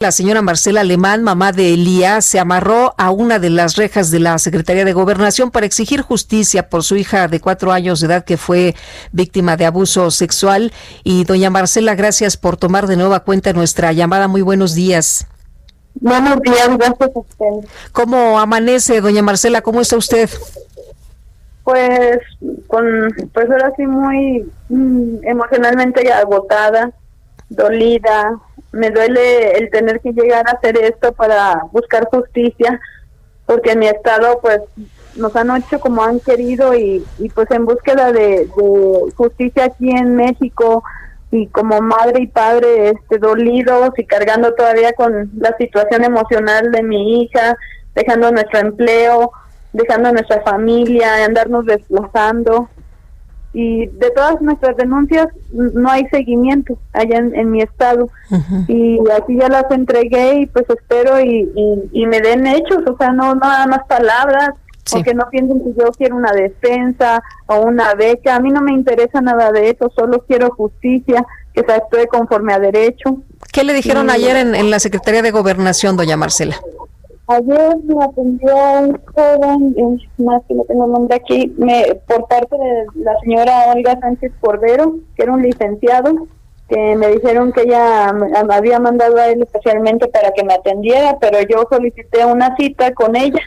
La señora Marcela Alemán, mamá de Elías, se amarró a una de las rejas de la Secretaría de Gobernación para exigir justicia por su hija de cuatro años de edad que fue víctima de abuso sexual. Y doña Marcela, gracias por tomar de nueva cuenta nuestra llamada. Muy buenos días. Buenos días, gracias a usted. ¿Cómo amanece, doña Marcela? ¿Cómo está usted? Pues, con, pues ahora sí muy mm, emocionalmente agotada, dolida. Me duele el tener que llegar a hacer esto para buscar justicia, porque en mi estado, pues, nos han hecho como han querido y, y pues en búsqueda de, de justicia aquí en México y como madre y padre este dolidos y cargando todavía con la situación emocional de mi hija, dejando nuestro empleo, dejando nuestra familia, andarnos desplazando. Y de todas nuestras denuncias no hay seguimiento allá en, en mi estado. Y aquí ya las entregué y pues espero y, y, y me den hechos, o sea, no, no nada más palabras, Sí. o que no piensen que yo quiero una defensa o una beca. A mí no me interesa nada de eso, solo quiero justicia, que se actúe conforme a derecho. ¿Qué le dijeron ayer en, en la Secretaría de Gobernación, doña Marcela? Ayer me atendió un joven, más que no tengo el nombre aquí, me, por parte de la señora Olga Sánchez Cordero, que era un licenciado, que me dijeron que ella me, me había mandado a él especialmente para que me atendiera, pero yo solicité una cita con ella.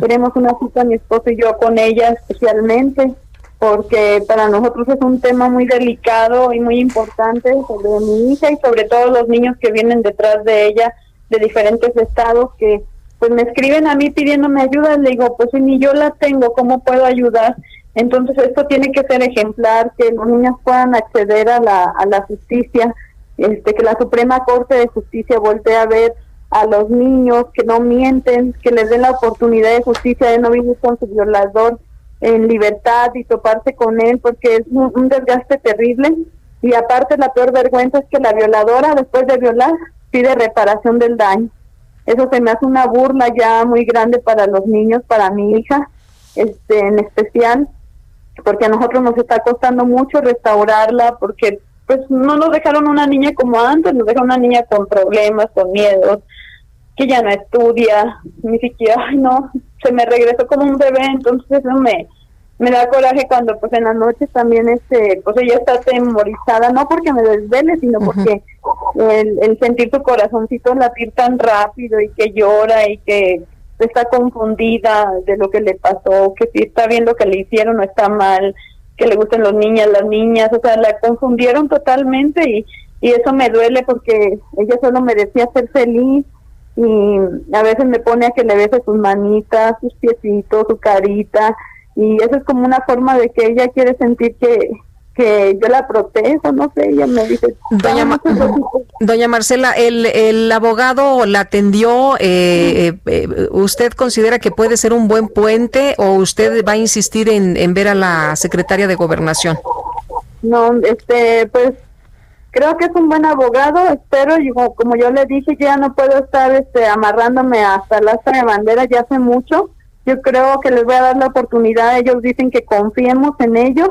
Queremos una cita mi esposo y yo con ella especialmente, porque para nosotros es un tema muy delicado y muy importante sobre mi hija y sobre todo los niños que vienen detrás de ella de diferentes estados que pues me escriben a mí pidiéndome ayuda, le digo, pues si ni yo la tengo, ¿cómo puedo ayudar? Entonces esto tiene que ser ejemplar, que los niños puedan acceder a la, a la justicia, este, que la Suprema Corte de Justicia voltee a ver a los niños, que no mienten, que les den la oportunidad de justicia de no vivir con su violador en libertad y toparse con él, porque es un, un desgaste terrible. Y aparte la peor vergüenza es que la violadora, después de violar, pide reparación del daño. Eso se me hace una burla ya muy grande para los niños, para mi hija, este, en especial, porque a nosotros nos está costando mucho restaurarla, porque pues no nos dejaron una niña como antes, nos dejaron una niña con problemas, con miedos, que ya no estudia, ni siquiera, ay no, se me regresó como un bebé, entonces eso me, me da coraje cuando pues en las noches también este, pues ella está temorizada, no porque me desvele, sino porque el, el sentir tu corazoncito latir tan rápido y que llora y que está confundida de lo que le pasó, que si está bien lo que le hicieron o está mal, que le gustan los niños, las niñas, o sea, la confundieron totalmente y, y eso me duele porque ella solo merecía ser feliz y a veces me pone a que le bese sus manitas, sus piecitos, su carita y eso es como una forma de que ella quiere sentir que que yo la protejo, no sé, ella me dice, Doña, Ma- "Vamos, entonces, doña Marcela, el, el abogado la atendió. eh, eh, eh, ¿Usted considera que puede ser un buen puente o usted va a insistir en, en ver a la secretaria de Gobernación? No, este, pues creo que es un buen abogado, espero, y como, como yo le dije, ya no puedo estar este, amarrándome hasta la de bandera ya hace mucho. Yo creo que les voy a dar la oportunidad, ellos dicen que confiemos en ellos.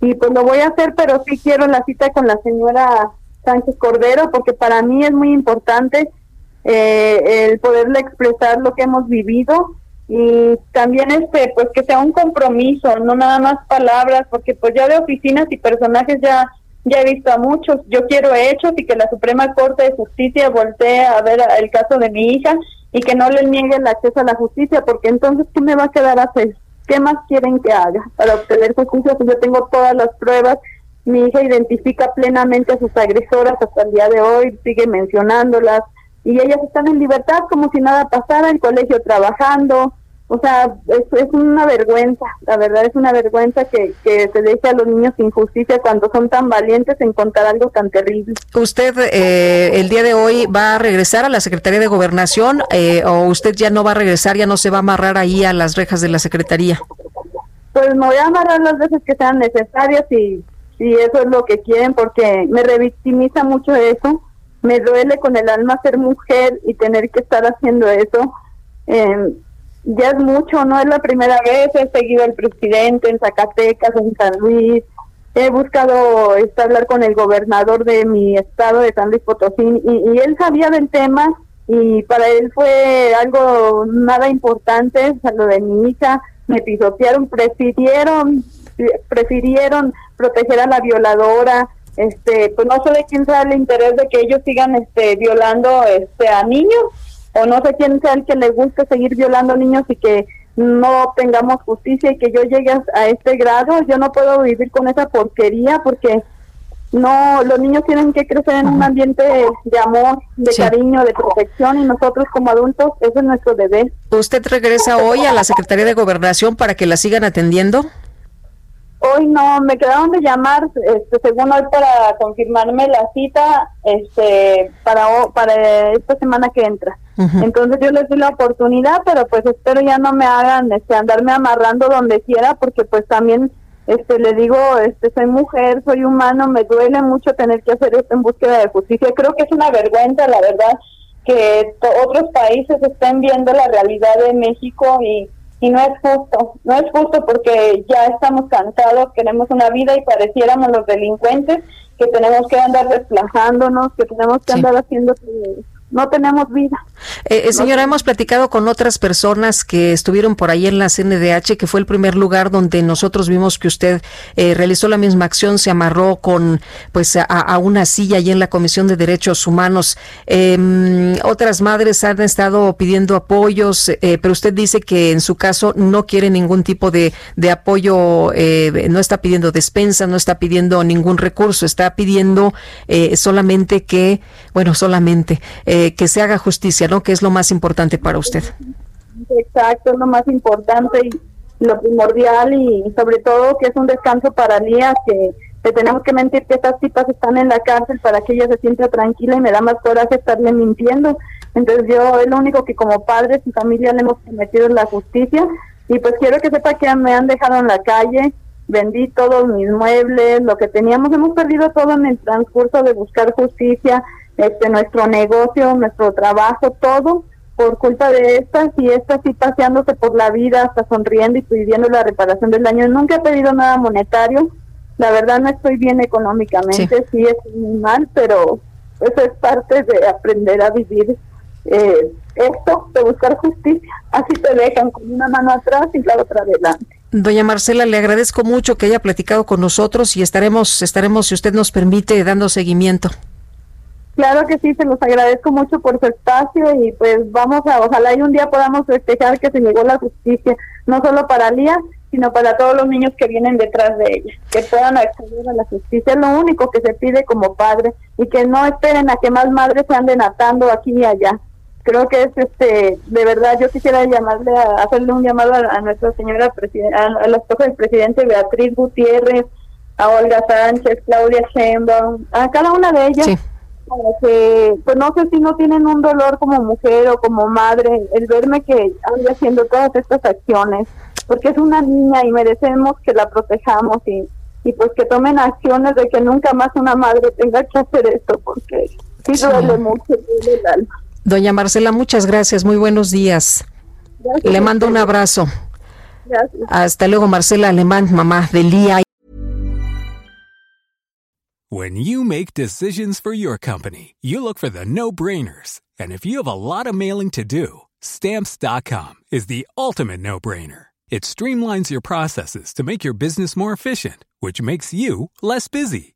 Y pues lo voy a hacer, pero sí quiero la cita con la señora Sánchez Cordero porque para mí es muy importante eh, el poderle expresar lo que hemos vivido. Y también este pues que sea un compromiso no nada más palabras porque pues ya de oficinas y personajes ya ya he visto a muchos. Yo quiero hechos y que la Suprema Corte de Justicia voltee a ver el caso de mi hija y que no le niegue el acceso a la justicia porque entonces qué me va a quedar a hacer qué más quieren que haga para obtener justicia si yo tengo todas las pruebas mi hija identifica plenamente a sus agresoras hasta el día de hoy sigue mencionándolas y ellas están en libertad como si nada pasara, en colegio trabajando, o sea, es, es, una vergüenza, la verdad es una vergüenza que, que se deje a los niños sin justicia cuando son tan valientes en contar algo tan terrible. ¿Usted eh, el día de hoy va a regresar a la Secretaría de Gobernación eh, o usted ya no va a regresar, ya no se va a amarrar ahí a las rejas de la Secretaría? Pues me voy a amarrar las veces que sean necesarias y, y eso es lo que quieren porque me revictimiza mucho eso, me duele con el alma ser mujer y tener que estar haciendo eso. Eh, ya es mucho, no es la primera vez, he seguido al presidente en Zacatecas, en San Luis, he buscado este, hablar con el gobernador de mi estado de San Luis Potosí y, él sabía del tema y para él fue algo nada importante, lo de mi hija, me pisotearon, prefirieron, prefirieron proteger a la violadora, este, pues no sé de quién sea el interés de que ellos sigan este violando este a niños o no sé quién sea el que le guste seguir violando niños y que no tengamos justicia y que yo llegue a, este grado, yo no puedo vivir con esa porquería porque no, los niños tienen que crecer en un ambiente de amor, de cariño, de protección y nosotros como adultos, eso es nuestro deber. ¿Usted regresa hoy a la Secretaría de Gobernación para que la sigan atendiendo? Hoy no, me quedaron de llamar, este, según hoy para confirmarme la cita, este, para para esta semana que entra. Entonces yo les doy la oportunidad, pero pues espero ya no me hagan, este, andarme amarrando donde quiera, porque pues también, este, le digo, este, soy mujer, soy humano, me duele mucho tener que hacer esto en búsqueda de justicia. Creo que es una vergüenza, la verdad, que otros países estén viendo la realidad de México y y no es justo, no es justo porque ya estamos cansados, queremos una vida y pareciéramos los delincuentes que tenemos que andar desplazándonos, que tenemos que andar haciendo no tenemos vida. Eh, eh, señora, hemos platicado con otras personas que estuvieron por ahí en la CNDH, que fue el primer lugar donde nosotros vimos que usted eh, realizó la misma acción, se amarró con pues a, una silla allí en la Comisión de Derechos Humanos. Em, otras madres han estado pidiendo apoyos, eh, pero usted dice que en su caso no quiere ningún tipo de, de apoyo, no está pidiendo despensa, no está pidiendo ningún recurso, está pidiendo solamente que, bueno, solamente eh, que se haga justicia, ¿no? Que es lo más importante para usted. Exacto, es lo más importante y lo primordial y sobre todo que es un descanso para Lía, que, tenemos que mentir que estas tipas están en la cárcel para que ella se sienta tranquila y me da más coraje estarle mintiendo. Entonces yo es lo único que como padres y familia le hemos prometido la justicia y pues quiero que sepa que me han dejado en la calle, vendí todos mis muebles, lo que teníamos, hemos perdido todo en el transcurso de buscar justicia, este nuestro negocio, nuestro trabajo, todo por culpa de estas y estas sí paseándose por la vida, hasta sonriendo y pidiendo la reparación del daño. Nunca he pedido nada monetario, la verdad no estoy bien económicamente, sí, es muy mal, pero eso es parte de aprender a vivir eh, esto, de buscar justicia. Así te dejan con una mano atrás y la otra adelante. Doña Marcela, le agradezco mucho que haya platicado con nosotros y estaremos, estaremos, si usted nos permite, dando seguimiento. Claro que sí, se los agradezco mucho por su espacio y pues vamos a, ojalá y un día podamos festejar que se llegó la justicia, no solo para Lía, sino para todos los niños que vienen detrás de ella, que puedan acceder a la justicia, es lo único que se pide como padre y que no esperen a que más madres se anden atando aquí y allá. Creo que es este, de verdad, yo quisiera llamarle, a, hacerle un llamado a, nuestra señora, a, a la esposa del presidente Beatriz Gutiérrez, a Olga Sánchez, Claudia Sheinbaum, a cada una de ellas que, pues no sé si no tienen un dolor como mujer o como madre, el verme que ande haciendo todas estas acciones, porque es una niña y merecemos que la protejamos y, y pues que tomen acciones de que nunca más una madre tenga que hacer esto, porque sí, duele mucho, duele el alma. Doña Marcela, muchas gracias, muy buenos días. Le mando un abrazo. Gracias. Hasta luego, Marcela Alemán, mamá de Lía. When you make decisions for your company, you look for the no-brainers. And if you have a lot of mailing to do, stamps.com is the ultimate no-brainer. It streamlines your processes to make your business more efficient, which makes you less busy.